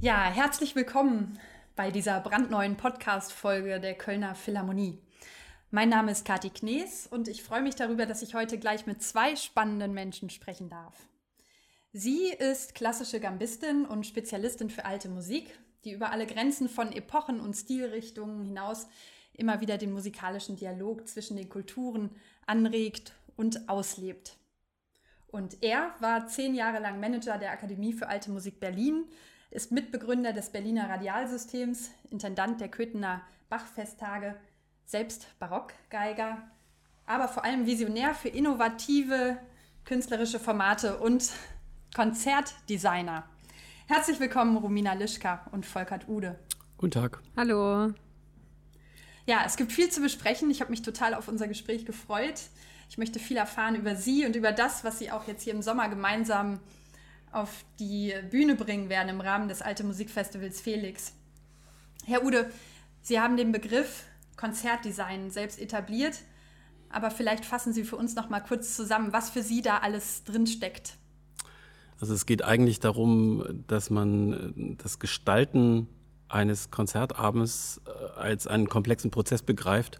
Ja, herzlich willkommen bei dieser brandneuen Podcast-Folge der Kölner Philharmonie. Mein Name ist Kati Knees und ich freue mich darüber, dass ich heute gleich mit zwei spannenden Menschen sprechen darf. Sie ist klassische Gambistin und Spezialistin für alte Musik, die über alle Grenzen von Epochen und Stilrichtungen hinaus immer wieder den musikalischen Dialog zwischen den Kulturen anregt und auslebt. Und er war zehn Jahre lang Manager der Akademie für Alte Musik Berlin, ist Mitbegründer des Berliner Radialsystems, Intendant der Köthener Bachfesttage, selbst Barockgeiger, aber vor allem Visionär für innovative künstlerische Formate und Konzertdesigner. Herzlich willkommen, Romina Lischka und Volkert Ude. Guten Tag. Hallo. Ja, es gibt viel zu besprechen. Ich habe mich total auf unser Gespräch gefreut. Ich möchte viel erfahren über Sie und über das, was Sie auch jetzt hier im Sommer gemeinsam auf die Bühne bringen werden im Rahmen des Alte Musikfestivals Felix. Herr Ude, Sie haben den Begriff Konzertdesign selbst etabliert, aber vielleicht fassen Sie für uns noch mal kurz zusammen, was für Sie da alles drin steckt. Also es geht eigentlich darum, dass man das Gestalten eines Konzertabends äh, als einen komplexen Prozess begreift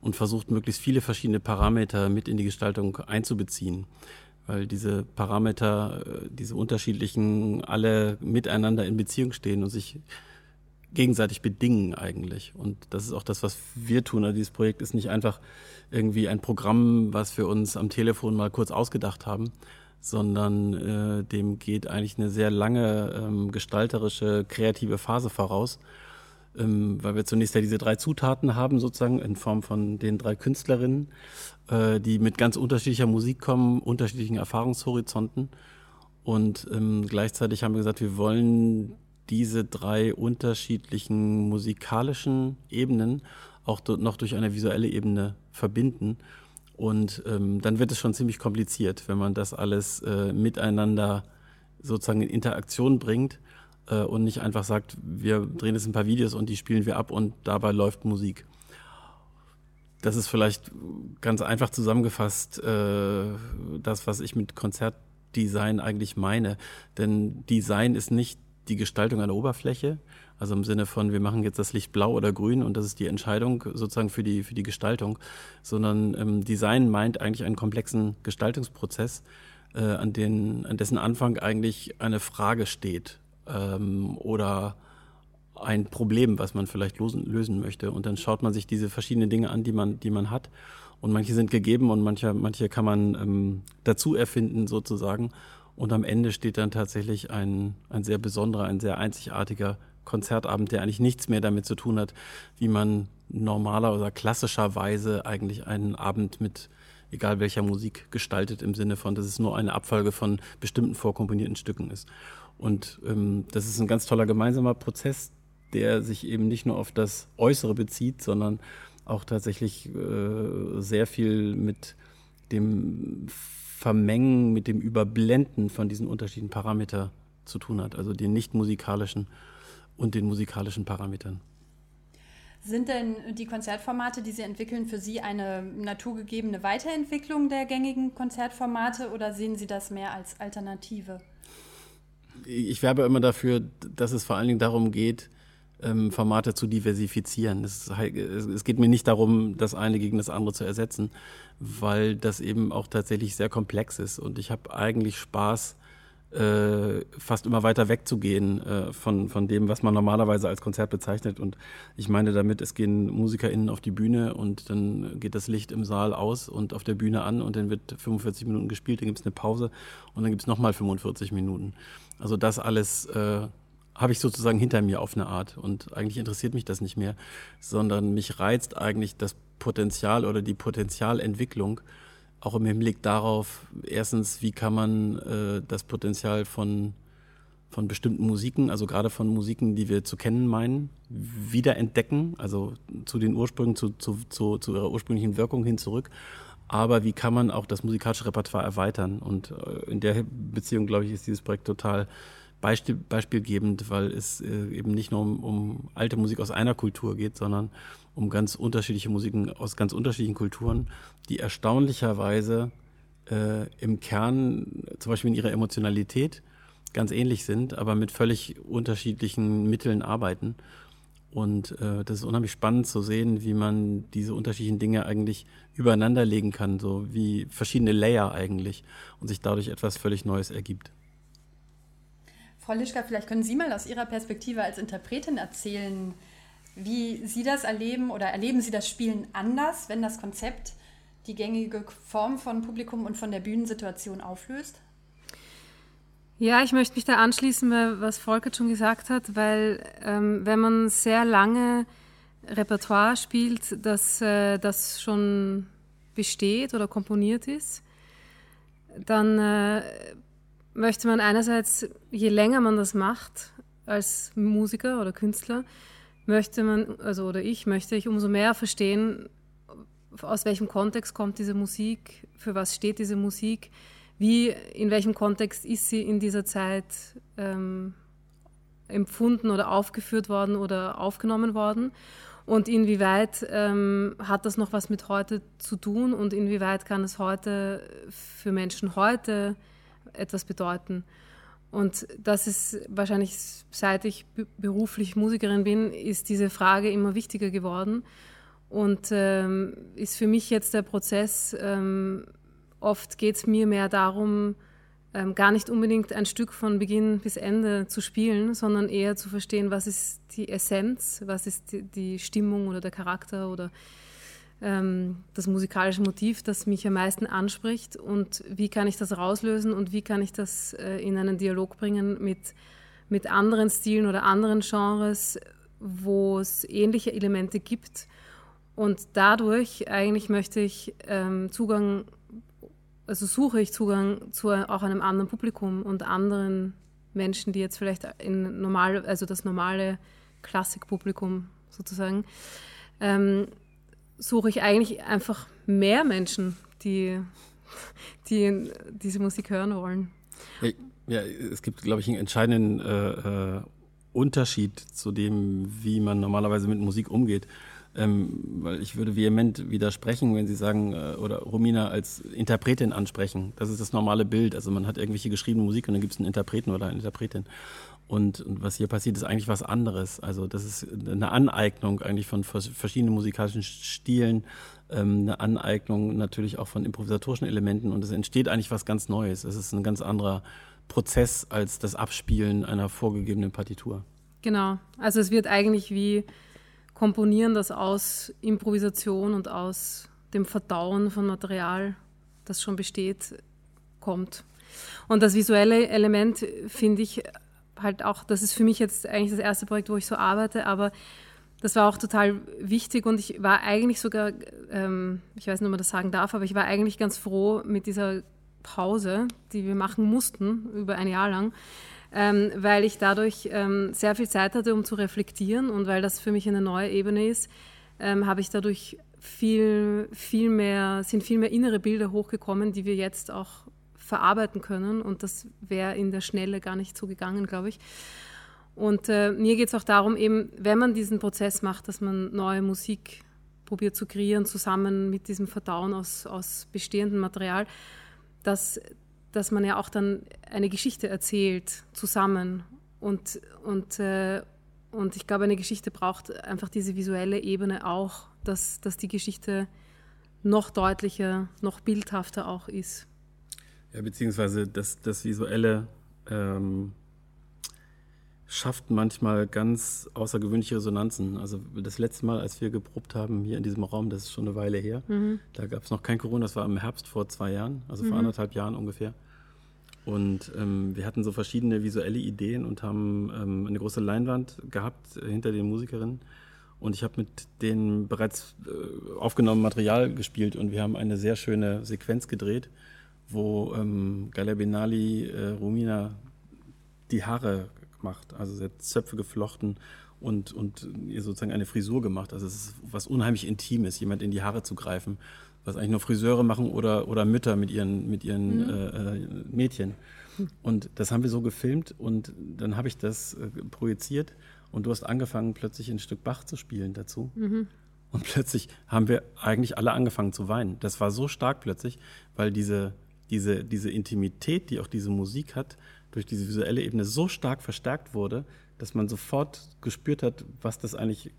und versucht, möglichst viele verschiedene Parameter mit in die Gestaltung einzubeziehen. Weil diese Parameter, äh, diese unterschiedlichen, alle miteinander in Beziehung stehen und sich gegenseitig bedingen eigentlich. Und das ist auch das, was wir tun. Also dieses Projekt ist nicht einfach irgendwie ein Programm, was wir uns am Telefon mal kurz ausgedacht haben, sondern äh, dem geht eigentlich eine sehr lange ähm, gestalterische, kreative Phase voraus, ähm, weil wir zunächst ja diese drei Zutaten haben, sozusagen in Form von den drei Künstlerinnen, äh, die mit ganz unterschiedlicher Musik kommen, unterschiedlichen Erfahrungshorizonten. Und ähm, gleichzeitig haben wir gesagt, wir wollen diese drei unterschiedlichen musikalischen Ebenen auch noch durch eine visuelle Ebene verbinden und ähm, dann wird es schon ziemlich kompliziert, wenn man das alles äh, miteinander sozusagen in Interaktion bringt äh, und nicht einfach sagt, wir drehen jetzt ein paar Videos und die spielen wir ab und dabei läuft Musik. Das ist vielleicht ganz einfach zusammengefasst äh, das, was ich mit Konzertdesign eigentlich meine. Denn Design ist nicht die Gestaltung einer Oberfläche, also im Sinne von, wir machen jetzt das Licht blau oder grün und das ist die Entscheidung sozusagen für die, für die Gestaltung, sondern ähm, Design meint eigentlich einen komplexen Gestaltungsprozess, äh, an, den, an dessen Anfang eigentlich eine Frage steht ähm, oder ein Problem, was man vielleicht losen, lösen möchte. Und dann schaut man sich diese verschiedenen Dinge an, die man, die man hat. Und manche sind gegeben und manche, manche kann man ähm, dazu erfinden sozusagen. Und am Ende steht dann tatsächlich ein, ein sehr besonderer, ein sehr einzigartiger Konzertabend, der eigentlich nichts mehr damit zu tun hat, wie man normaler oder klassischerweise eigentlich einen Abend mit egal welcher Musik gestaltet, im Sinne von, dass es nur eine Abfolge von bestimmten vorkomponierten Stücken ist. Und ähm, das ist ein ganz toller gemeinsamer Prozess, der sich eben nicht nur auf das Äußere bezieht, sondern auch tatsächlich äh, sehr viel mit dem Vermengen, mit dem Überblenden von diesen unterschiedlichen Parametern zu tun hat, also den nicht musikalischen und den musikalischen Parametern. Sind denn die Konzertformate, die Sie entwickeln, für Sie eine naturgegebene Weiterentwicklung der gängigen Konzertformate oder sehen Sie das mehr als Alternative? Ich werbe immer dafür, dass es vor allen Dingen darum geht, ähm, Formate zu diversifizieren. Es, es, geht mir nicht darum, das eine gegen das andere zu ersetzen, weil das eben auch tatsächlich sehr komplex ist. Und ich habe eigentlich Spaß, äh, fast immer weiter wegzugehen äh, von, von dem, was man normalerweise als Konzert bezeichnet. Und ich meine damit, es gehen MusikerInnen auf die Bühne und dann geht das Licht im Saal aus und auf der Bühne an und dann wird 45 Minuten gespielt, dann gibt es eine Pause und dann gibt es nochmal 45 Minuten. Also das alles äh, habe ich sozusagen hinter mir auf eine Art und eigentlich interessiert mich das nicht mehr, sondern mich reizt eigentlich das Potenzial oder die Potenzialentwicklung auch im Hinblick darauf, erstens, wie kann man äh, das Potenzial von, von bestimmten Musiken, also gerade von Musiken, die wir zu kennen meinen, wiederentdecken, also zu den Ursprüngen, zu, zu, zu, zu ihrer ursprünglichen Wirkung hin zurück. Aber wie kann man auch das musikalische Repertoire erweitern? Und äh, in der Beziehung, glaube ich, ist dieses Projekt total Beispiel, beispielgebend, weil es äh, eben nicht nur um, um alte Musik aus einer Kultur geht, sondern um ganz unterschiedliche Musiken aus ganz unterschiedlichen Kulturen, die erstaunlicherweise äh, im Kern, zum Beispiel in ihrer Emotionalität, ganz ähnlich sind, aber mit völlig unterschiedlichen Mitteln arbeiten. Und äh, das ist unheimlich spannend zu sehen, wie man diese unterschiedlichen Dinge eigentlich übereinander legen kann, so wie verschiedene Layer eigentlich und sich dadurch etwas völlig Neues ergibt. Frau Lischka, vielleicht können Sie mal aus Ihrer Perspektive als Interpretin erzählen, wie Sie das erleben oder erleben Sie das Spielen anders, wenn das Konzept die gängige Form von Publikum und von der Bühnensituation auflöst? Ja, ich möchte mich da anschließen, was Volker schon gesagt hat, weil ähm, wenn man sehr lange Repertoire spielt, das, äh, das schon besteht oder komponiert ist, dann äh, möchte man einerseits, je länger man das macht als Musiker oder Künstler, möchte man, also oder ich möchte ich umso mehr verstehen, aus welchem Kontext kommt diese Musik, für was steht diese Musik, wie, in welchem Kontext ist sie in dieser Zeit ähm, empfunden oder aufgeführt worden oder aufgenommen worden und inwieweit ähm, hat das noch was mit heute zu tun und inwieweit kann es heute für Menschen heute etwas bedeuten. Und das ist wahrscheinlich, seit ich beruflich Musikerin bin, ist diese Frage immer wichtiger geworden. Und ähm, ist für mich jetzt der Prozess, ähm, oft geht es mir mehr darum, ähm, gar nicht unbedingt ein Stück von Beginn bis Ende zu spielen, sondern eher zu verstehen, was ist die Essenz, was ist die, die Stimmung oder der Charakter oder ähm, das musikalische Motiv, das mich am meisten anspricht und wie kann ich das rauslösen und wie kann ich das äh, in einen Dialog bringen mit, mit anderen Stilen oder anderen Genres, wo es ähnliche Elemente gibt. Und dadurch eigentlich möchte ich ähm, Zugang also suche ich Zugang zu auch einem anderen Publikum und anderen Menschen, die jetzt vielleicht in normal, also das normale Klassikpublikum sozusagen, ähm, suche ich eigentlich einfach mehr Menschen, die, die diese Musik hören wollen. Ja, es gibt, glaube ich, einen entscheidenden äh, äh, Unterschied zu dem, wie man normalerweise mit Musik umgeht. Ähm, weil ich würde vehement widersprechen, wenn Sie sagen, äh, oder Romina als Interpretin ansprechen. Das ist das normale Bild. Also man hat irgendwelche geschriebene Musik und dann gibt es einen Interpreten oder eine Interpretin. Und, und, was hier passiert, ist eigentlich was anderes. Also das ist eine Aneignung eigentlich von verschiedenen musikalischen Stilen, ähm, eine Aneignung natürlich auch von improvisatorischen Elementen und es entsteht eigentlich was ganz Neues. Es ist ein ganz anderer Prozess als das Abspielen einer vorgegebenen Partitur. Genau. Also es wird eigentlich wie Komponieren, das aus Improvisation und aus dem Verdauen von Material, das schon besteht, kommt. Und das visuelle Element finde ich halt auch, das ist für mich jetzt eigentlich das erste Projekt, wo ich so arbeite, aber das war auch total wichtig und ich war eigentlich sogar, ähm, ich weiß nicht, ob man das sagen darf, aber ich war eigentlich ganz froh mit dieser Pause, die wir machen mussten über ein Jahr lang, ähm, weil ich dadurch ähm, sehr viel Zeit hatte, um zu reflektieren und weil das für mich eine neue Ebene ist, ähm, habe ich dadurch viel, viel mehr, sind viel mehr innere Bilder hochgekommen, die wir jetzt auch verarbeiten können und das wäre in der Schnelle gar nicht so gegangen, glaube ich. Und äh, mir geht es auch darum, eben, wenn man diesen Prozess macht, dass man neue Musik probiert zu kreieren, zusammen mit diesem Verdauen aus, aus bestehendem Material, dass, dass man ja auch dann eine Geschichte erzählt zusammen. Und, und, äh, und ich glaube, eine Geschichte braucht einfach diese visuelle Ebene auch, dass, dass die Geschichte noch deutlicher, noch bildhafter auch ist. Ja, beziehungsweise das, das Visuelle ähm, schafft manchmal ganz außergewöhnliche Resonanzen. Also das letzte Mal, als wir geprobt haben hier in diesem Raum, das ist schon eine Weile her, mhm. da gab es noch kein Corona, das war im Herbst vor zwei Jahren, also vor mhm. anderthalb Jahren ungefähr. Und ähm, wir hatten so verschiedene visuelle Ideen und haben ähm, eine große Leinwand gehabt äh, hinter den Musikerinnen. Und ich habe mit denen bereits äh, aufgenommen Material gespielt und wir haben eine sehr schöne Sequenz gedreht, wo ähm, Galia Benali äh, Romina die Haare gemacht, also sie hat Zöpfe geflochten und, und ihr sozusagen eine Frisur gemacht. Also es ist was unheimlich Intimes, jemand in die Haare zu greifen was eigentlich nur Friseure machen oder, oder Mütter mit ihren, mit ihren mhm. äh, äh Mädchen. Und das haben wir so gefilmt und dann habe ich das äh, projiziert und du hast angefangen, plötzlich ein Stück Bach zu spielen dazu. Mhm. Und plötzlich haben wir eigentlich alle angefangen zu weinen. Das war so stark plötzlich, weil diese diese, diese Intimität, die auch diese Musik hat, durch diese visuelle Ebene so stark verstärkt wurde, dass man sofort gespürt hat, was das eigentlich,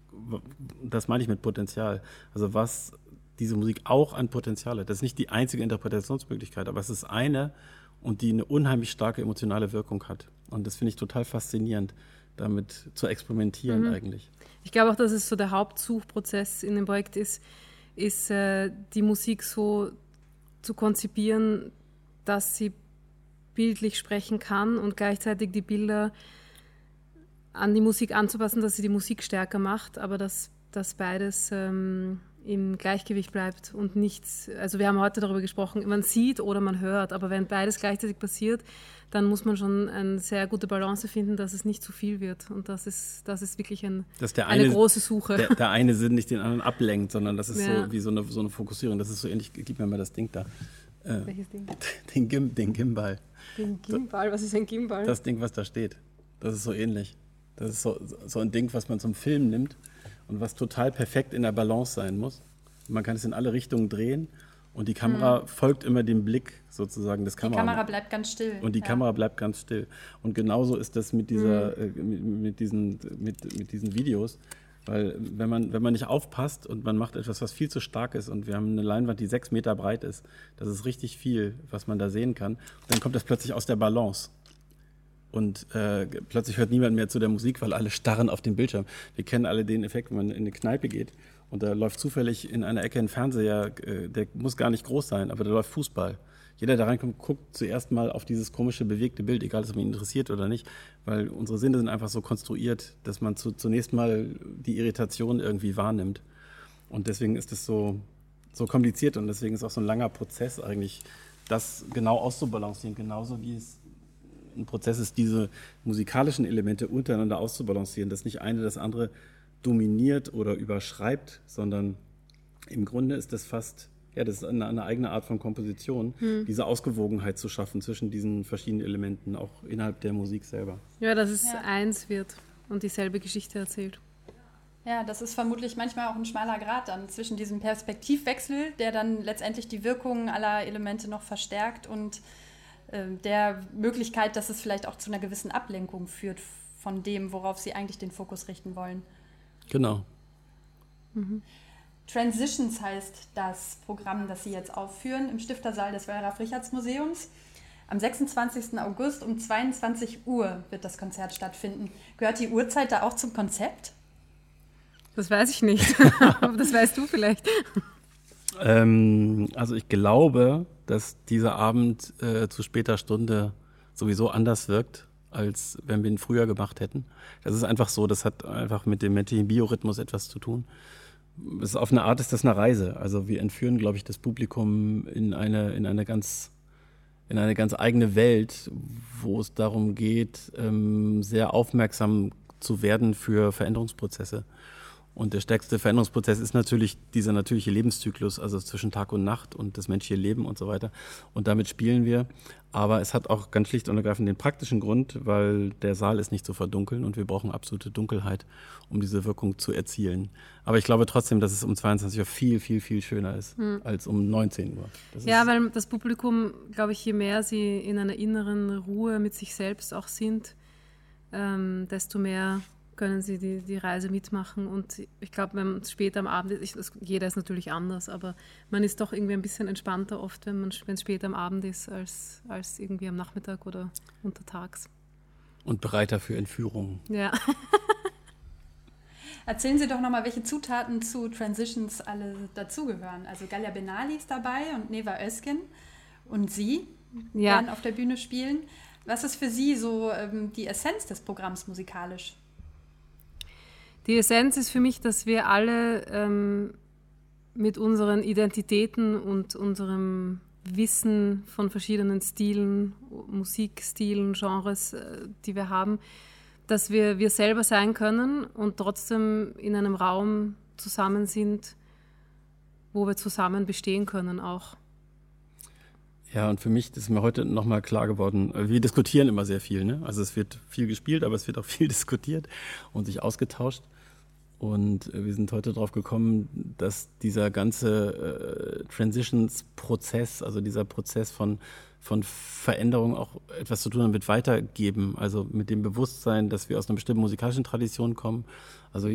das meine ich mit Potenzial, also was diese Musik auch an Potenzial hat. Das ist nicht die einzige Interpretationsmöglichkeit, aber es ist eine und die eine unheimlich starke emotionale Wirkung hat. Und das finde ich total faszinierend, damit zu experimentieren mhm. eigentlich. Ich glaube auch, dass es so der Hauptsuchprozess in dem Projekt ist, ist äh, die Musik so zu konzipieren, dass sie bildlich sprechen kann und gleichzeitig die Bilder an die Musik anzupassen, dass sie die Musik stärker macht, aber dass, dass beides ähm, im Gleichgewicht bleibt und nichts. Also wir haben heute darüber gesprochen, man sieht oder man hört, aber wenn beides gleichzeitig passiert, dann muss man schon eine sehr gute Balance finden, dass es nicht zu viel wird. Und das ist, das ist wirklich ein, eine, eine, große Suche. Der, der, eine Sinn nicht den anderen ablenkt, sondern das ist ja. so wie so eine, so eine Fokussierung. Das ist so ähnlich, gib mir mal das Ding da. Äh, Welches Ding? Den, Gim, den Gimbal. Den Gimbal? Was ist ein Gimbal? Das Ding, was da steht. Das ist so ähnlich. Das ist so, so ein Ding, was man zum Film nimmt und was total perfekt in der Balance sein muss. Man kann es in alle Richtungen drehen und die Kamera mhm. folgt immer dem Blick sozusagen des Kameras. Die Kamera bleibt ganz still. Und die ja. Kamera bleibt ganz still. Und genauso ist das mit, dieser, mhm. äh, mit, mit, diesen, mit, mit diesen Videos. Weil wenn man, wenn man nicht aufpasst und man macht etwas, was viel zu stark ist und wir haben eine Leinwand, die sechs Meter breit ist, das ist richtig viel, was man da sehen kann, dann kommt das plötzlich aus der Balance. Und äh, plötzlich hört niemand mehr zu der Musik, weil alle starren auf den Bildschirm. Wir kennen alle den Effekt, wenn man in eine Kneipe geht und da läuft zufällig in einer Ecke ein Fernseher, äh, der muss gar nicht groß sein, aber da läuft Fußball jeder, der reinkommt, guckt zuerst mal auf dieses komische, bewegte Bild, egal ob es ihn interessiert oder nicht, weil unsere Sinne sind einfach so konstruiert, dass man zu, zunächst mal die Irritation irgendwie wahrnimmt. Und deswegen ist es so, so kompliziert und deswegen ist auch so ein langer Prozess eigentlich, das genau auszubalancieren, genauso wie es ein Prozess ist, diese musikalischen Elemente untereinander auszubalancieren, dass nicht eine das andere dominiert oder überschreibt, sondern im Grunde ist das fast ja, das ist eine, eine eigene Art von Komposition, hm. diese Ausgewogenheit zu schaffen zwischen diesen verschiedenen Elementen, auch innerhalb der Musik selber. Ja, dass es ja. eins wird und dieselbe Geschichte erzählt. Ja, das ist vermutlich manchmal auch ein schmaler Grad dann zwischen diesem Perspektivwechsel, der dann letztendlich die Wirkungen aller Elemente noch verstärkt und äh, der Möglichkeit, dass es vielleicht auch zu einer gewissen Ablenkung führt von dem, worauf Sie eigentlich den Fokus richten wollen. Genau. Mhm. Transitions heißt das Programm, das Sie jetzt aufführen im Stiftersaal des Wallraf Richards Museums. Am 26. August um 22 Uhr wird das Konzert stattfinden. Gehört die Uhrzeit da auch zum Konzept? Das weiß ich nicht. das weißt du vielleicht. Ähm, also ich glaube, dass dieser Abend äh, zu später Stunde sowieso anders wirkt, als wenn wir ihn früher gemacht hätten. Das ist einfach so, das hat einfach mit dem, dem Biorhythmus etwas zu tun ist auf eine Art ist das eine Reise. Also wir entführen, glaube ich, das Publikum in eine, in eine ganz in eine ganz eigene Welt, wo es darum geht, ähm, sehr aufmerksam zu werden für Veränderungsprozesse. Und der stärkste Veränderungsprozess ist natürlich dieser natürliche Lebenszyklus, also zwischen Tag und Nacht und das menschliche Leben und so weiter. Und damit spielen wir. Aber es hat auch ganz schlicht und ergreifend den praktischen Grund, weil der Saal ist nicht zu verdunkeln und wir brauchen absolute Dunkelheit, um diese Wirkung zu erzielen. Aber ich glaube trotzdem, dass es um 22 Uhr viel, viel, viel schöner ist hm. als um 19 Uhr. Das ja, weil das Publikum, glaube ich, je mehr sie in einer inneren Ruhe mit sich selbst auch sind, ähm, desto mehr können sie die, die Reise mitmachen. Und ich glaube, wenn es später am Abend ist, ich, jeder ist natürlich anders, aber man ist doch irgendwie ein bisschen entspannter oft, wenn es später am Abend ist, als, als irgendwie am Nachmittag oder untertags. Und bereiter für Entführungen. Ja. Erzählen Sie doch nochmal, welche Zutaten zu Transitions alle dazugehören. Also Galia Benali ist dabei und Neva Öskin und Sie ja. werden auf der Bühne spielen. Was ist für Sie so ähm, die Essenz des Programms musikalisch? Die Essenz ist für mich, dass wir alle ähm, mit unseren Identitäten und unserem Wissen von verschiedenen Stilen, Musikstilen, Genres, äh, die wir haben, dass wir wir selber sein können und trotzdem in einem Raum zusammen sind, wo wir zusammen bestehen können auch. Ja, und für mich ist mir heute nochmal klar geworden, wir diskutieren immer sehr viel. Ne? Also es wird viel gespielt, aber es wird auch viel diskutiert und sich ausgetauscht. Und äh, wir sind heute darauf gekommen, dass dieser ganze äh, Transitions-Prozess, also dieser Prozess von, von Veränderung auch etwas zu tun hat mit Weitergeben, also mit dem Bewusstsein, dass wir aus einer bestimmten musikalischen Tradition kommen, also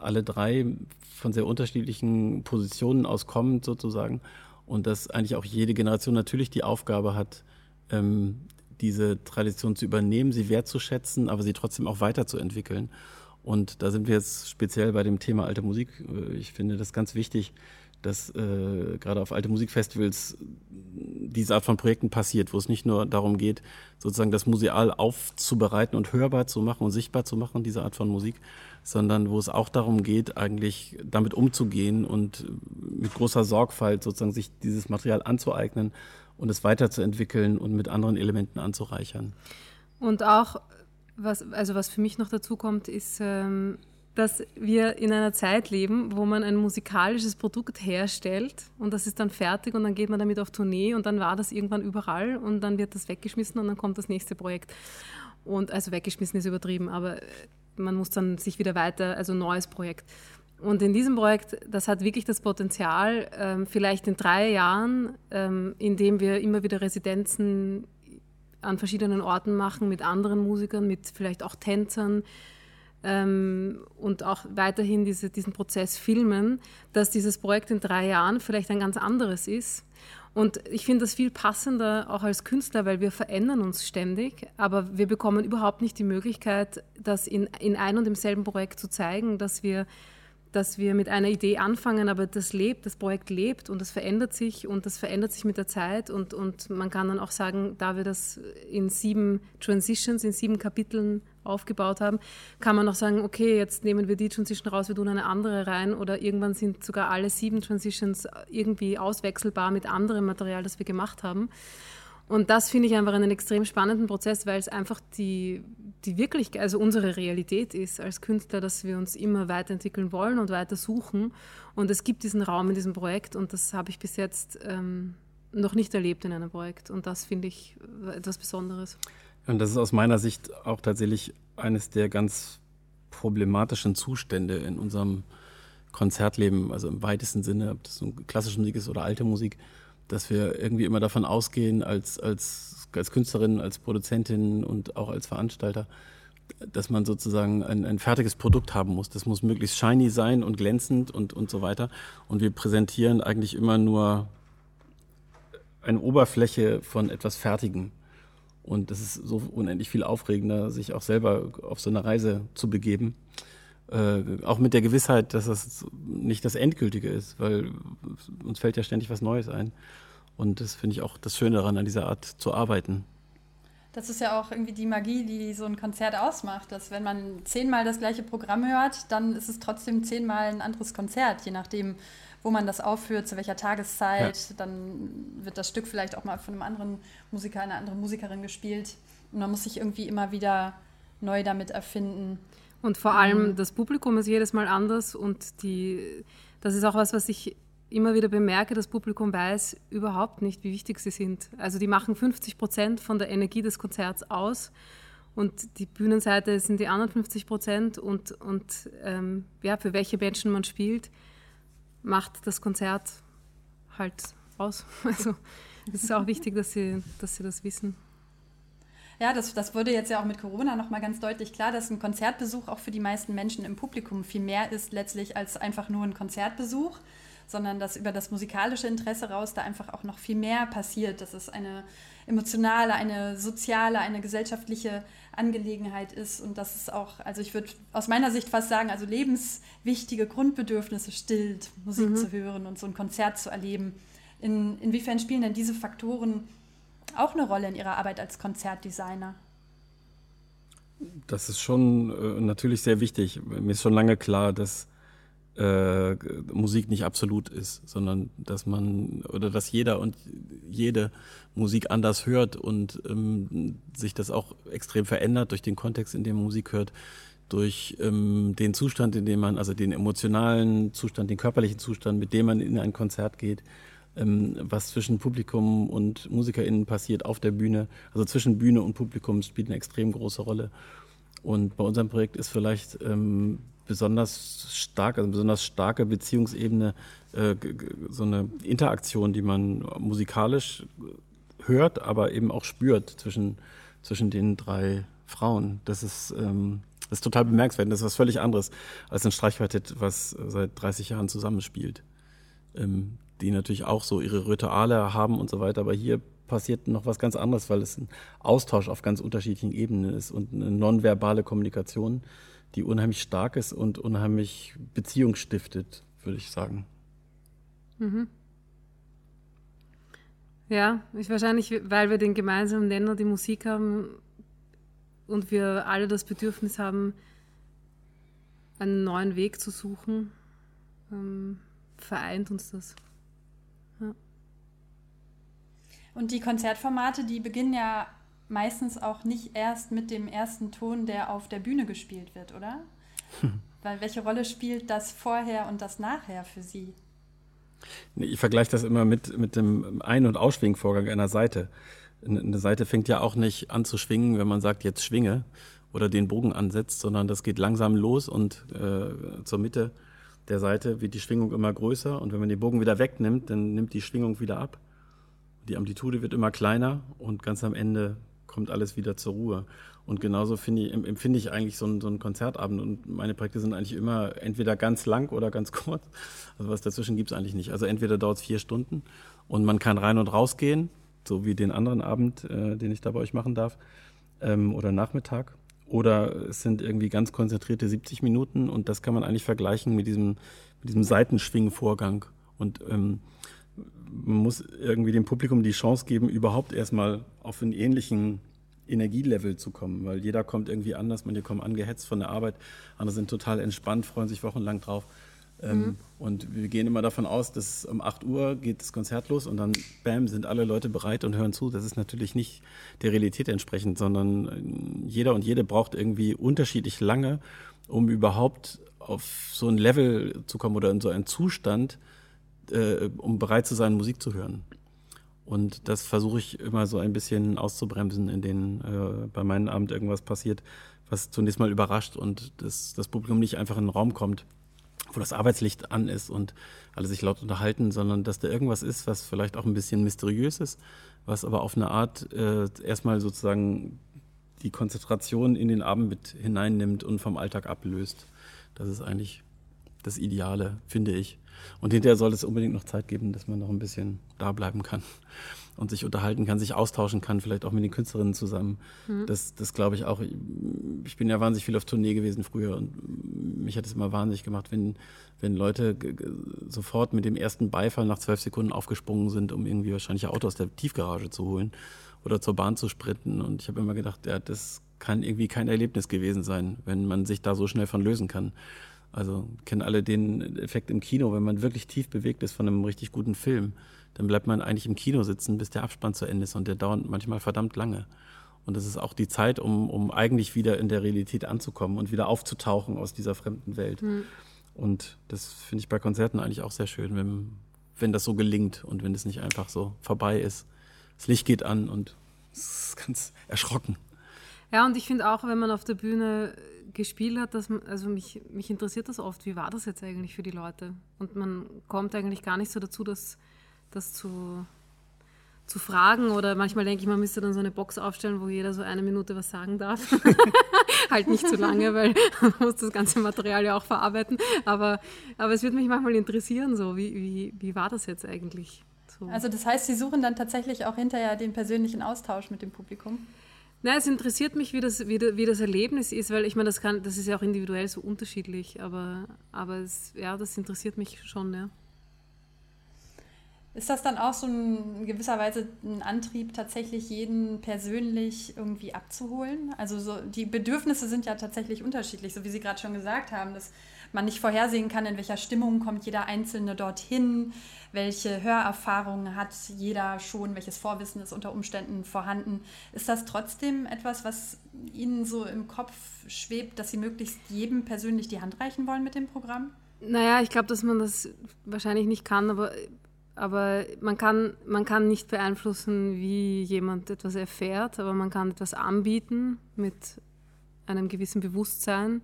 alle drei von sehr unterschiedlichen Positionen aus kommen sozusagen. Und dass eigentlich auch jede Generation natürlich die Aufgabe hat, ähm, diese Tradition zu übernehmen, sie wertzuschätzen, aber sie trotzdem auch weiterzuentwickeln. Und da sind wir jetzt speziell bei dem Thema alte Musik. Äh, ich finde das ganz wichtig, dass äh, gerade auf alte Musikfestivals diese Art von Projekten passiert, wo es nicht nur darum geht, sozusagen das museal aufzubereiten und hörbar zu machen und sichtbar zu machen, diese Art von Musik, sondern wo es auch darum geht, eigentlich damit umzugehen und mit großer Sorgfalt sozusagen sich dieses Material anzueignen und es weiterzuentwickeln und mit anderen Elementen anzureichern. Und auch, was, also was für mich noch dazu kommt, ist, ähm, dass wir in einer Zeit leben, wo man ein musikalisches Produkt herstellt und das ist dann fertig und dann geht man damit auf Tournee und dann war das irgendwann überall und dann wird das weggeschmissen und dann kommt das nächste Projekt. Und also weggeschmissen ist übertrieben, aber man muss dann sich wieder weiter, also neues Projekt. Und in diesem Projekt, das hat wirklich das Potenzial, ähm, vielleicht in drei Jahren, ähm, indem wir immer wieder Residenzen an verschiedenen Orten machen mit anderen Musikern, mit vielleicht auch Tänzern ähm, und auch weiterhin diese, diesen Prozess filmen, dass dieses Projekt in drei Jahren vielleicht ein ganz anderes ist. Und ich finde das viel passender auch als Künstler, weil wir verändern uns ständig, aber wir bekommen überhaupt nicht die Möglichkeit, das in, in ein und demselben Projekt zu zeigen, dass wir dass wir mit einer Idee anfangen, aber das lebt, das Projekt lebt und es verändert sich und das verändert sich mit der Zeit und, und man kann dann auch sagen, da wir das in sieben Transitions, in sieben Kapiteln aufgebaut haben, kann man auch sagen, okay, jetzt nehmen wir die Transition raus, wir tun eine andere rein oder irgendwann sind sogar alle sieben Transitions irgendwie auswechselbar mit anderem Material, das wir gemacht haben. Und das finde ich einfach einen extrem spannenden Prozess, weil es einfach die, die Wirklichkeit, also unsere Realität ist als Künstler, dass wir uns immer weiterentwickeln wollen und weiter suchen. Und es gibt diesen Raum in diesem Projekt und das habe ich bis jetzt ähm, noch nicht erlebt in einem Projekt. Und das finde ich etwas Besonderes. Und das ist aus meiner Sicht auch tatsächlich eines der ganz problematischen Zustände in unserem Konzertleben, also im weitesten Sinne, ob das so klassische Musik ist oder alte Musik dass wir irgendwie immer davon ausgehen, als, als, als Künstlerin, als Produzentin und auch als Veranstalter, dass man sozusagen ein, ein fertiges Produkt haben muss. Das muss möglichst shiny sein und glänzend und, und so weiter. Und wir präsentieren eigentlich immer nur eine Oberfläche von etwas Fertigem. Und das ist so unendlich viel aufregender, sich auch selber auf so eine Reise zu begeben. Äh, auch mit der Gewissheit, dass das nicht das Endgültige ist, weil uns fällt ja ständig was Neues ein. Und das finde ich auch das Schöne daran, an dieser Art zu arbeiten. Das ist ja auch irgendwie die Magie, die so ein Konzert ausmacht, dass wenn man zehnmal das gleiche Programm hört, dann ist es trotzdem zehnmal ein anderes Konzert, je nachdem, wo man das aufführt, zu welcher Tageszeit. Ja. Dann wird das Stück vielleicht auch mal von einem anderen Musiker, einer anderen Musikerin gespielt. Und man muss sich irgendwie immer wieder neu damit erfinden. Und vor allem mhm. das Publikum ist jedes Mal anders und die, das ist auch was, was ich immer wieder bemerke, das Publikum weiß überhaupt nicht, wie wichtig sie sind. Also die machen 50 Prozent von der Energie des Konzerts aus und die Bühnenseite sind die anderen 50 Prozent und, und ähm, ja, für welche Menschen man spielt, macht das Konzert halt aus. Also es ist auch wichtig, dass sie, dass sie das wissen. Ja, das, das wurde jetzt ja auch mit Corona nochmal ganz deutlich klar, dass ein Konzertbesuch auch für die meisten Menschen im Publikum viel mehr ist letztlich als einfach nur ein Konzertbesuch, sondern dass über das musikalische Interesse raus da einfach auch noch viel mehr passiert, dass es eine emotionale, eine soziale, eine gesellschaftliche Angelegenheit ist und dass es auch, also ich würde aus meiner Sicht fast sagen, also lebenswichtige Grundbedürfnisse stillt, Musik mhm. zu hören und so ein Konzert zu erleben. In, inwiefern spielen denn diese Faktoren auch eine Rolle in Ihrer Arbeit als Konzertdesigner? Das ist schon äh, natürlich sehr wichtig. Mir ist schon lange klar, dass äh, Musik nicht absolut ist, sondern dass man oder dass jeder und jede Musik anders hört und ähm, sich das auch extrem verändert durch den Kontext, in dem man Musik hört, durch ähm, den Zustand, in dem man, also den emotionalen Zustand, den körperlichen Zustand, mit dem man in ein Konzert geht ähm, was zwischen Publikum und MusikerInnen passiert auf der Bühne. Also zwischen Bühne und Publikum spielt eine extrem große Rolle. Und bei unserem Projekt ist vielleicht ähm, besonders stark, also besonders starke Beziehungsebene, äh, so eine Interaktion, die man musikalisch hört, aber eben auch spürt zwischen, zwischen den drei Frauen. Das ist, ähm, das ist total bemerkenswert. Das ist was völlig anderes als ein Streichquartett, was seit 30 Jahren zusammenspielt. Ähm, die natürlich auch so ihre Rituale haben und so weiter, aber hier passiert noch was ganz anderes, weil es ein Austausch auf ganz unterschiedlichen Ebenen ist und eine nonverbale Kommunikation, die unheimlich stark ist und unheimlich Beziehung stiftet, würde ich sagen. Mhm. Ja, ich wahrscheinlich, weil wir den gemeinsamen Nenner, die Musik haben und wir alle das Bedürfnis haben, einen neuen Weg zu suchen, ähm, vereint uns das. Ja. Und die Konzertformate, die beginnen ja meistens auch nicht erst mit dem ersten Ton, der auf der Bühne gespielt wird, oder? Hm. Weil welche Rolle spielt das vorher und das nachher für Sie? Ich vergleiche das immer mit, mit dem Ein- und Ausschwingvorgang einer Seite. Eine Seite fängt ja auch nicht an zu schwingen, wenn man sagt, jetzt schwinge oder den Bogen ansetzt, sondern das geht langsam los und äh, zur Mitte der Seite wird die Schwingung immer größer und wenn man den Bogen wieder wegnimmt, dann nimmt die Schwingung wieder ab. Die Amplitude wird immer kleiner und ganz am Ende kommt alles wieder zur Ruhe. Und genauso ich, empfinde ich eigentlich so einen, so einen Konzertabend. Und meine Projekte sind eigentlich immer entweder ganz lang oder ganz kurz. Also was dazwischen gibt es eigentlich nicht. Also entweder dauert es vier Stunden und man kann rein und raus gehen, so wie den anderen Abend, äh, den ich da bei euch machen darf, ähm, oder Nachmittag. Oder es sind irgendwie ganz konzentrierte 70 Minuten und das kann man eigentlich vergleichen mit diesem, mit diesem Seitenschwingvorgang. Und ähm, man muss irgendwie dem Publikum die Chance geben, überhaupt erstmal auf einen ähnlichen Energielevel zu kommen, weil jeder kommt irgendwie anders. Manche kommen angehetzt von der Arbeit, andere sind total entspannt, freuen sich wochenlang drauf. Ähm, mhm. Und wir gehen immer davon aus, dass um 8 Uhr geht das Konzert los und dann, bam, sind alle Leute bereit und hören zu. Das ist natürlich nicht der Realität entsprechend, sondern äh, jeder und jede braucht irgendwie unterschiedlich lange, um überhaupt auf so ein Level zu kommen oder in so einen Zustand, äh, um bereit zu sein, Musik zu hören. Und das versuche ich immer so ein bisschen auszubremsen, in denen äh, bei meinem Abend irgendwas passiert, was zunächst mal überrascht und das, das Publikum nicht einfach in den Raum kommt, wo das Arbeitslicht an ist und alle sich laut unterhalten, sondern dass da irgendwas ist, was vielleicht auch ein bisschen mysteriös ist, was aber auf eine Art äh, erstmal sozusagen die Konzentration in den Abend mit hineinnimmt und vom Alltag ablöst. Das ist eigentlich das Ideale, finde ich. Und hinterher soll es unbedingt noch Zeit geben, dass man noch ein bisschen da bleiben kann und sich unterhalten kann, sich austauschen kann, vielleicht auch mit den Künstlerinnen zusammen. Mhm. Das, das glaube ich auch. Ich bin ja wahnsinnig viel auf Tournee gewesen früher und mich hat es immer wahnsinnig gemacht, wenn, wenn Leute sofort mit dem ersten Beifall nach zwölf Sekunden aufgesprungen sind, um irgendwie wahrscheinlich ein Auto aus der Tiefgarage zu holen oder zur Bahn zu sprinten. Und ich habe immer gedacht, ja, das kann irgendwie kein Erlebnis gewesen sein, wenn man sich da so schnell von lösen kann. Also kennen alle den Effekt im Kino, wenn man wirklich tief bewegt ist von einem richtig guten Film, dann bleibt man eigentlich im Kino sitzen, bis der Abspann zu Ende ist und der dauert manchmal verdammt lange. Und das ist auch die Zeit, um, um eigentlich wieder in der Realität anzukommen und wieder aufzutauchen aus dieser fremden Welt. Mhm. Und das finde ich bei Konzerten eigentlich auch sehr schön, wenn, wenn das so gelingt und wenn es nicht einfach so vorbei ist. Das Licht geht an und es ist ganz erschrocken. Ja, und ich finde auch, wenn man auf der Bühne gespielt hat, dass also mich, mich interessiert das oft, wie war das jetzt eigentlich für die Leute? Und man kommt eigentlich gar nicht so dazu, das, das zu, zu fragen. Oder manchmal denke ich, man müsste dann so eine Box aufstellen, wo jeder so eine Minute was sagen darf. halt nicht zu lange, weil man muss das ganze Material ja auch verarbeiten. Aber, aber es würde mich manchmal interessieren, so wie, wie, wie war das jetzt eigentlich? So. Also das heißt, Sie suchen dann tatsächlich auch hinterher den persönlichen Austausch mit dem Publikum? Nein, es interessiert mich, wie das, wie, wie das Erlebnis ist, weil ich meine, das, kann, das ist ja auch individuell so unterschiedlich, aber, aber es, ja, das interessiert mich schon, ja. Ist das dann auch so ein, in gewisser Weise ein Antrieb, tatsächlich jeden persönlich irgendwie abzuholen? Also so, die Bedürfnisse sind ja tatsächlich unterschiedlich, so wie Sie gerade schon gesagt haben, dass man nicht vorhersehen kann, in welcher Stimmung kommt jeder Einzelne dorthin, welche Hörerfahrungen hat jeder schon, welches Vorwissen ist unter Umständen vorhanden. Ist das trotzdem etwas, was Ihnen so im Kopf schwebt, dass Sie möglichst jedem persönlich die Hand reichen wollen mit dem Programm? Naja, ich glaube, dass man das wahrscheinlich nicht kann, aber aber man kann, man kann nicht beeinflussen, wie jemand etwas erfährt, aber man kann etwas anbieten mit einem gewissen Bewusstsein.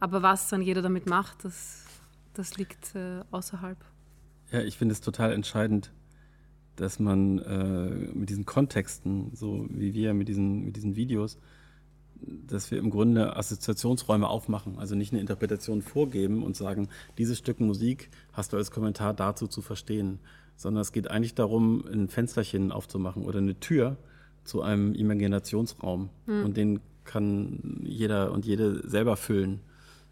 Aber was dann jeder damit macht, das, das liegt äh, außerhalb. Ja, ich finde es total entscheidend, dass man äh, mit diesen Kontexten, so wie wir mit diesen, mit diesen Videos, dass wir im Grunde Assoziationsräume aufmachen, also nicht eine Interpretation vorgeben und sagen, dieses Stück Musik hast du als Kommentar dazu zu verstehen, sondern es geht eigentlich darum, ein Fensterchen aufzumachen oder eine Tür zu einem Imaginationsraum. Mhm. Und den kann jeder und jede selber füllen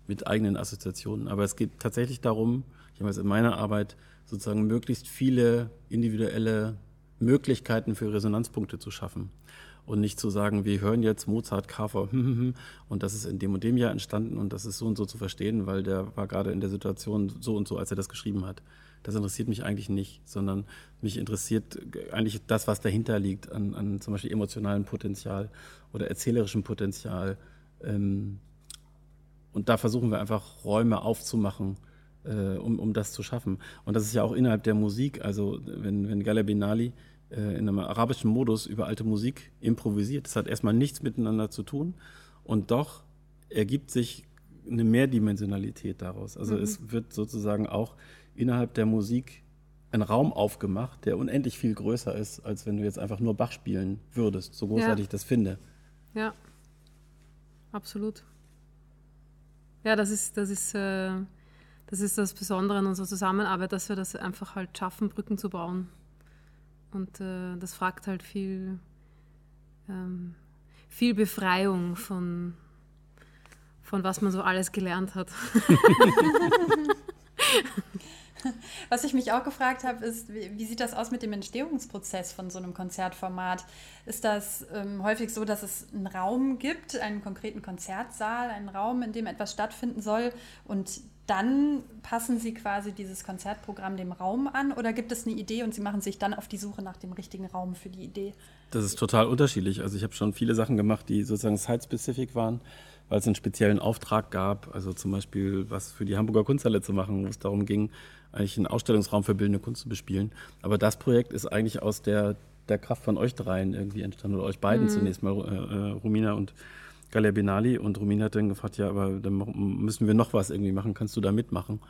mit eigenen Assoziationen. Aber es geht tatsächlich darum, ich habe es in meiner Arbeit sozusagen möglichst viele individuelle Möglichkeiten für Resonanzpunkte zu schaffen und nicht zu sagen, wir hören jetzt Mozart, Kafer und das ist in dem und dem Jahr entstanden und das ist so und so zu verstehen, weil der war gerade in der Situation so und so, als er das geschrieben hat. Das interessiert mich eigentlich nicht, sondern mich interessiert eigentlich das, was dahinter liegt an, an zum Beispiel emotionalem Potenzial oder erzählerischem Potenzial. Ähm, und da versuchen wir einfach Räume aufzumachen, äh, um, um das zu schaffen. Und das ist ja auch innerhalb der Musik. Also wenn, wenn Gale Benali äh, in einem arabischen Modus über alte Musik improvisiert. Das hat erstmal nichts miteinander zu tun und doch ergibt sich eine Mehrdimensionalität daraus. Also mhm. es wird sozusagen auch innerhalb der Musik ein Raum aufgemacht, der unendlich viel größer ist, als wenn du jetzt einfach nur Bach spielen würdest, so großartig ja. ich das finde. Ja, absolut. Ja, das ist, das ist, äh, das ist das Besondere an unserer Zusammenarbeit, dass wir das einfach halt schaffen, Brücken zu bauen. Und äh, das fragt halt viel, ähm, viel Befreiung von, von was man so alles gelernt hat. Was ich mich auch gefragt habe, ist, wie, wie, sieht das aus mit dem Entstehungsprozess von so einem Konzertformat? Ist das ähm, häufig so, dass es einen Raum gibt, einen konkreten Konzertsaal, einen Raum, in dem etwas stattfinden soll und dann passen Sie quasi dieses Konzertprogramm dem Raum an oder gibt es eine Idee und Sie machen sich dann auf die Suche nach dem richtigen Raum für die Idee? Das ist total unterschiedlich. Also ich habe schon viele Sachen gemacht, die sozusagen site-specific waren, weil es einen speziellen Auftrag gab. Also zum Beispiel was für die Hamburger Kunsthalle zu machen, wo es darum ging, eigentlich einen Ausstellungsraum für bildende Kunst zu bespielen. Aber das Projekt ist eigentlich aus der, der Kraft von euch dreien irgendwie entstanden oder euch beiden mhm. zunächst mal, äh, äh Romina und Galia Benali und Rumin hat dann gefragt, ja, aber dann müssen wir noch was irgendwie machen, kannst du da mitmachen?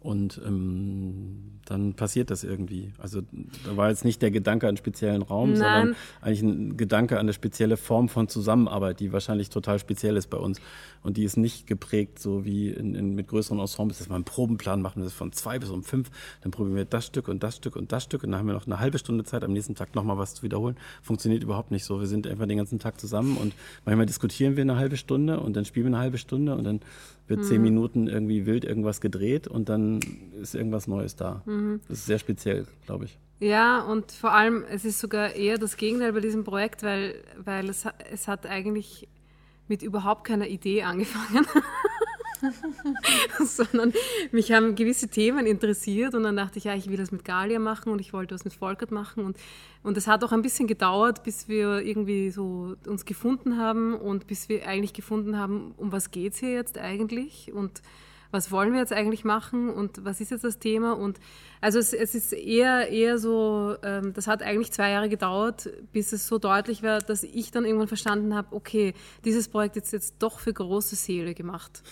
Und ähm, dann passiert das irgendwie. Also da war jetzt nicht der Gedanke an einen speziellen Raum, Nein. sondern eigentlich ein Gedanke an eine spezielle Form von Zusammenarbeit, die wahrscheinlich total speziell ist bei uns. Und die ist nicht geprägt, so wie in, in, mit größeren Ensembles, dass wir einen Probenplan machen, das ist von zwei bis um fünf, dann probieren wir das Stück und das Stück und das Stück und dann haben wir noch eine halbe Stunde Zeit, am nächsten Tag nochmal was zu wiederholen. Funktioniert überhaupt nicht so. Wir sind einfach den ganzen Tag zusammen und manchmal diskutieren wir eine halbe Stunde und dann spielen wir eine halbe Stunde und dann wird zehn mhm. Minuten irgendwie wild irgendwas gedreht und dann ist irgendwas Neues da. Mhm. Das ist sehr speziell, glaube ich. Ja, und vor allem, es ist sogar eher das Gegenteil bei diesem Projekt, weil, weil es, es hat eigentlich mit überhaupt keiner Idee angefangen. sondern mich haben gewisse Themen interessiert und dann dachte ich, ja, ich will das mit Galia machen und ich wollte was mit Volkert machen und und es hat auch ein bisschen gedauert, bis wir irgendwie so uns gefunden haben und bis wir eigentlich gefunden haben, um was geht es hier jetzt eigentlich und was wollen wir jetzt eigentlich machen und was ist jetzt das Thema und also es, es ist eher eher so, ähm, das hat eigentlich zwei Jahre gedauert, bis es so deutlich war, dass ich dann irgendwann verstanden habe, okay, dieses Projekt ist jetzt doch für große Seele gemacht.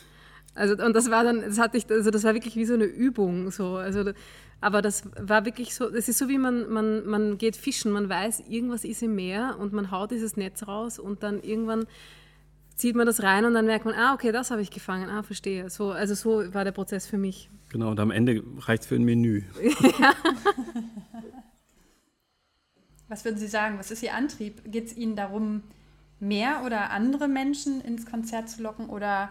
Also und das war dann, das hatte ich, also das war wirklich wie so eine Übung so. Also aber das war wirklich so, das ist so wie man, man, man geht fischen, man weiß, irgendwas ist im Meer und man haut dieses Netz raus und dann irgendwann zieht man das rein und dann merkt man, ah, okay, das habe ich gefangen, ah, verstehe. So, also so war der Prozess für mich. Genau, und am Ende reicht es für ein Menü. ja. Was würden Sie sagen, was ist Ihr Antrieb? Geht es Ihnen darum, mehr oder andere Menschen ins Konzert zu locken oder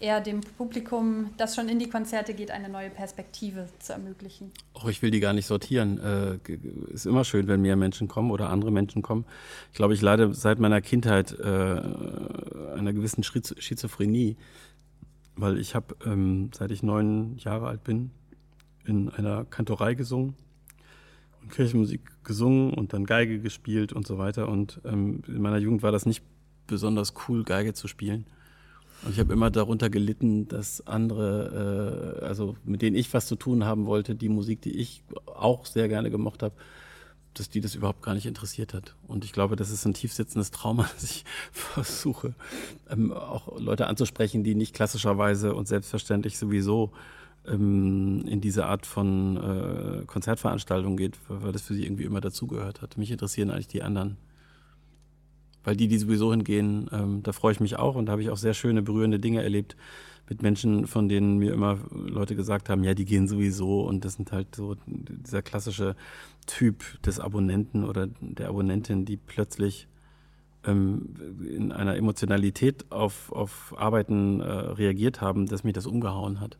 eher dem Publikum, das schon in die Konzerte geht, eine neue Perspektive zu ermöglichen. Oh, ich will die gar nicht sortieren. Äh, ist immer schön, wenn mehr Menschen kommen oder andere Menschen kommen. Ich glaube, ich leide seit meiner Kindheit äh, einer gewissen Schizophrenie, weil ich habe, ähm, seit ich neun Jahre alt bin, in einer Kantorei gesungen und Kirchenmusik gesungen und dann Geige gespielt und so weiter. Und ähm, in meiner Jugend war das nicht besonders cool, Geige zu spielen. Und ich habe immer darunter gelitten, dass andere, äh, also mit denen ich was zu tun haben wollte, die Musik, die ich auch sehr gerne gemocht habe, dass die das überhaupt gar nicht interessiert hat. Und ich glaube, das ist ein tiefsitzendes Trauma, dass ich versuche, ähm, auch Leute anzusprechen, die nicht klassischerweise und selbstverständlich sowieso ähm, in diese Art von äh, Konzertveranstaltung geht, weil das für sie irgendwie immer dazugehört hat. Mich interessieren eigentlich die anderen. Weil die, die sowieso hingehen, ähm, da freue ich mich auch und da habe ich auch sehr schöne, berührende Dinge erlebt mit Menschen, von denen mir immer Leute gesagt haben, ja, die gehen sowieso und das sind halt so dieser klassische Typ des Abonnenten oder der Abonnentin, die plötzlich ähm, in einer Emotionalität auf, auf Arbeiten äh, reagiert haben, dass mich das umgehauen hat.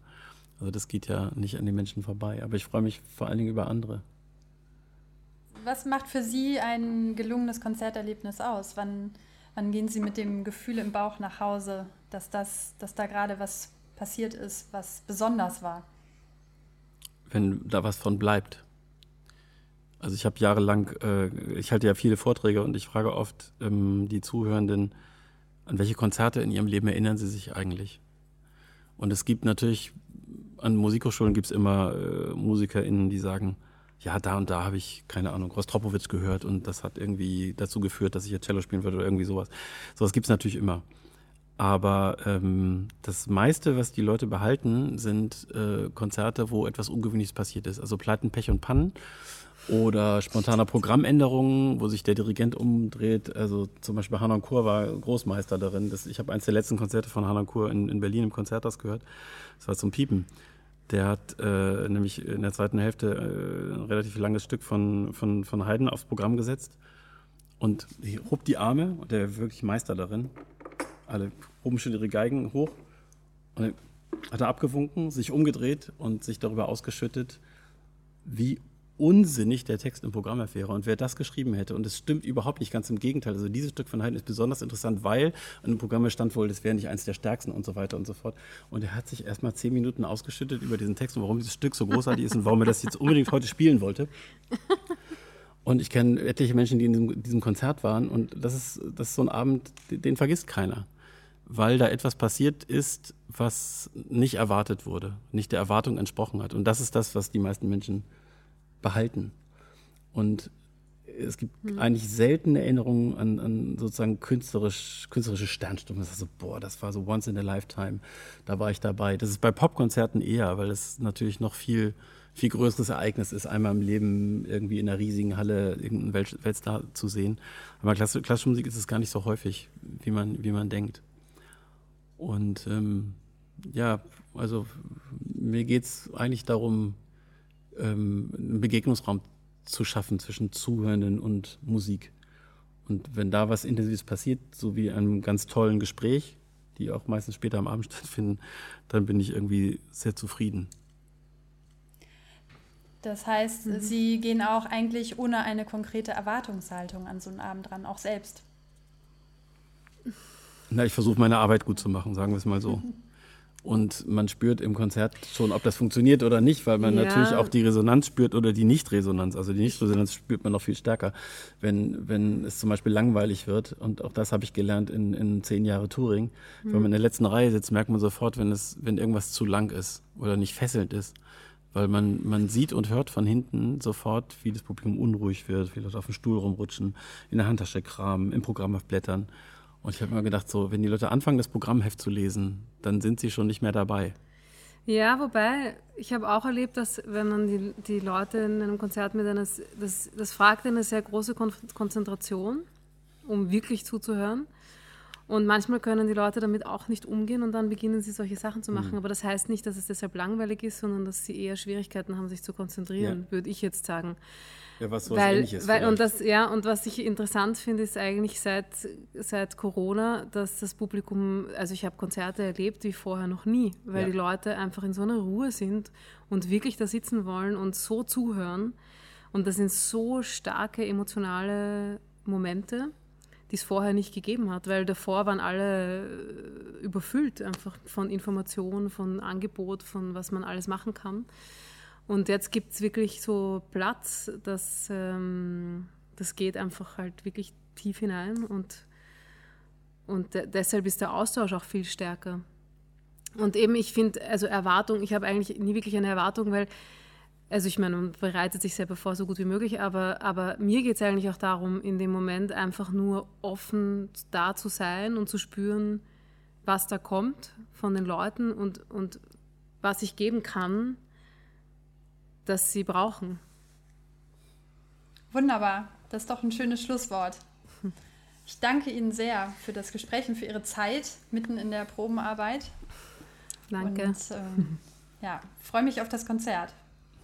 Also das geht ja nicht an den Menschen vorbei. Aber ich freue mich vor allen Dingen über andere. Was macht für Sie ein gelungenes Konzerterlebnis aus? Wann, wann gehen Sie mit dem Gefühl im Bauch nach Hause, dass, das, dass da gerade was passiert ist, was besonders war? Wenn da was von bleibt. Also ich habe jahrelang, äh, ich halte ja viele Vorträge und ich frage oft ähm, die Zuhörenden, an welche Konzerte in ihrem Leben erinnern sie sich eigentlich? Und es gibt natürlich an Musikhochschulen gibt es immer äh, MusikerInnen, die sagen, ja, da und da habe ich, keine Ahnung, Rostropowitsch gehört und das hat irgendwie dazu geführt, dass ich jetzt Cello spielen würde oder irgendwie sowas. Sowas gibt es natürlich immer. Aber ähm, das meiste, was die Leute behalten, sind äh, Konzerte, wo etwas Ungewöhnliches passiert ist. Also Pleiten, Pech und Pannen oder spontaner Programmänderungen, wo sich der Dirigent umdreht. Also zum Beispiel Hanan Kur war Großmeister darin. Das, ich habe eins der letzten Konzerte von Hanan Kur in, in Berlin im Konzerthaus gehört. Das war zum Piepen. Der hat äh, nämlich in der zweiten Hälfte äh, ein relativ langes Stück von, von, von Haydn aufs Programm gesetzt und hob die Arme, und der wirklich Meister darin. Alle hoben schon ihre Geigen hoch und dann hat er abgewunken, sich umgedreht und sich darüber ausgeschüttet, wie unsinnig der Text im Programm wäre und wer das geschrieben hätte. Und es stimmt überhaupt nicht, ganz im Gegenteil. Also dieses Stück von Haydn ist besonders interessant, weil dem Programm stand wohl, das wäre nicht eins der stärksten und so weiter und so fort. Und er hat sich erst mal zehn Minuten ausgeschüttet über diesen Text und warum dieses Stück so großartig ist und warum er das jetzt unbedingt heute spielen wollte. Und ich kenne etliche Menschen, die in diesem, diesem, Konzert waren und das ist, das ist so ein Abend, den vergisst keiner. Weil da etwas passiert ist, was nicht erwartet wurde, nicht der Erwartung entsprochen hat. Und das ist das, was die meisten Menschen behalten. Und es gibt mhm. eigentlich seltene Erinnerungen an, an sozusagen künstlerisch, künstlerische Sternstunden. Das ist so, boah, das war so once in a lifetime. Da war ich dabei. Das ist bei Popkonzerten eher, weil es natürlich noch viel, viel größeres Ereignis ist, einmal im Leben irgendwie in einer riesigen Halle irgendeinen Welt, Weltstar zu sehen. Aber klassische, klassische Musik ist es gar nicht so häufig, wie man, wie man denkt. Und ähm, ja, also mir geht es eigentlich darum, ähm, einen Begegnungsraum zu schaffen zwischen Zuhörenden und Musik. Und wenn da was Intensives passiert, so wie einem ganz tollen Gespräch, die auch meistens später am Abend stattfinden, dann bin ich irgendwie sehr zufrieden. Das heißt, mhm. Sie gehen auch eigentlich ohne eine konkrete Erwartungshaltung an so einen Abend ran, auch selbst. Na, ich versuche meine Arbeit gut zu machen, sagen wir es mal so. Und man spürt im Konzert schon, ob das funktioniert oder nicht, weil man ja. natürlich auch die Resonanz spürt oder die Nichtresonanz. Also die Nichtresonanz spürt man noch viel stärker, wenn, wenn es zum Beispiel langweilig wird. Und auch das habe ich gelernt in, in zehn Jahre Touring. Mhm. Wenn man in der letzten Reihe sitzt, merkt man sofort, wenn, es, wenn irgendwas zu lang ist oder nicht fesselnd ist. Weil man, man sieht und hört von hinten sofort, wie das Publikum unruhig wird, wie Leute auf dem Stuhl rumrutschen, in der Handtasche kramen, im Programm aufblättern. Und ich habe mir gedacht, so, wenn die Leute anfangen, das Programmheft zu lesen, dann sind sie schon nicht mehr dabei. Ja, wobei, ich habe auch erlebt, dass wenn man die, die Leute in einem Konzert mit einer, das, das fragt eine sehr große Kon Konzentration, um wirklich zuzuhören. Und manchmal können die Leute damit auch nicht umgehen und dann beginnen sie solche Sachen zu machen. Mhm. Aber das heißt nicht, dass es deshalb langweilig ist, sondern dass sie eher Schwierigkeiten haben, sich zu konzentrieren, ja. würde ich jetzt sagen. Ja, was, was weil, ähnliches. Weil, und, das, ja, und was ich interessant finde, ist eigentlich seit, seit Corona, dass das Publikum, also ich habe Konzerte erlebt wie vorher noch nie, weil ja. die Leute einfach in so einer Ruhe sind und wirklich da sitzen wollen und so zuhören. Und das sind so starke emotionale Momente, die es vorher nicht gegeben hat, weil davor waren alle überfüllt einfach von Informationen, von Angebot, von was man alles machen kann. Und jetzt gibt es wirklich so Platz, dass ähm, das geht einfach halt wirklich tief hinein und, und de deshalb ist der Austausch auch viel stärker. Und eben, ich finde, also Erwartung, ich habe eigentlich nie wirklich eine Erwartung, weil also ich meine, man bereitet sich selber vor, so gut wie möglich, aber, aber mir geht es eigentlich auch darum, in dem Moment einfach nur offen da zu sein und zu spüren, was da kommt von den Leuten und, und was ich geben kann, das sie brauchen. Wunderbar, das ist doch ein schönes Schlusswort. Ich danke Ihnen sehr für das Gespräch und für Ihre Zeit mitten in der Probenarbeit. Danke. Und ähm, ja, freue mich auf das Konzert.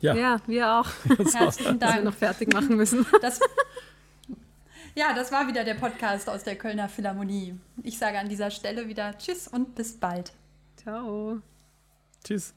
Ja, ja wir auch. Herzlichen Dank. Dass wir noch fertig machen müssen. Das, ja, das war wieder der Podcast aus der Kölner Philharmonie. Ich sage an dieser Stelle wieder Tschüss und bis bald. Ciao. Tschüss.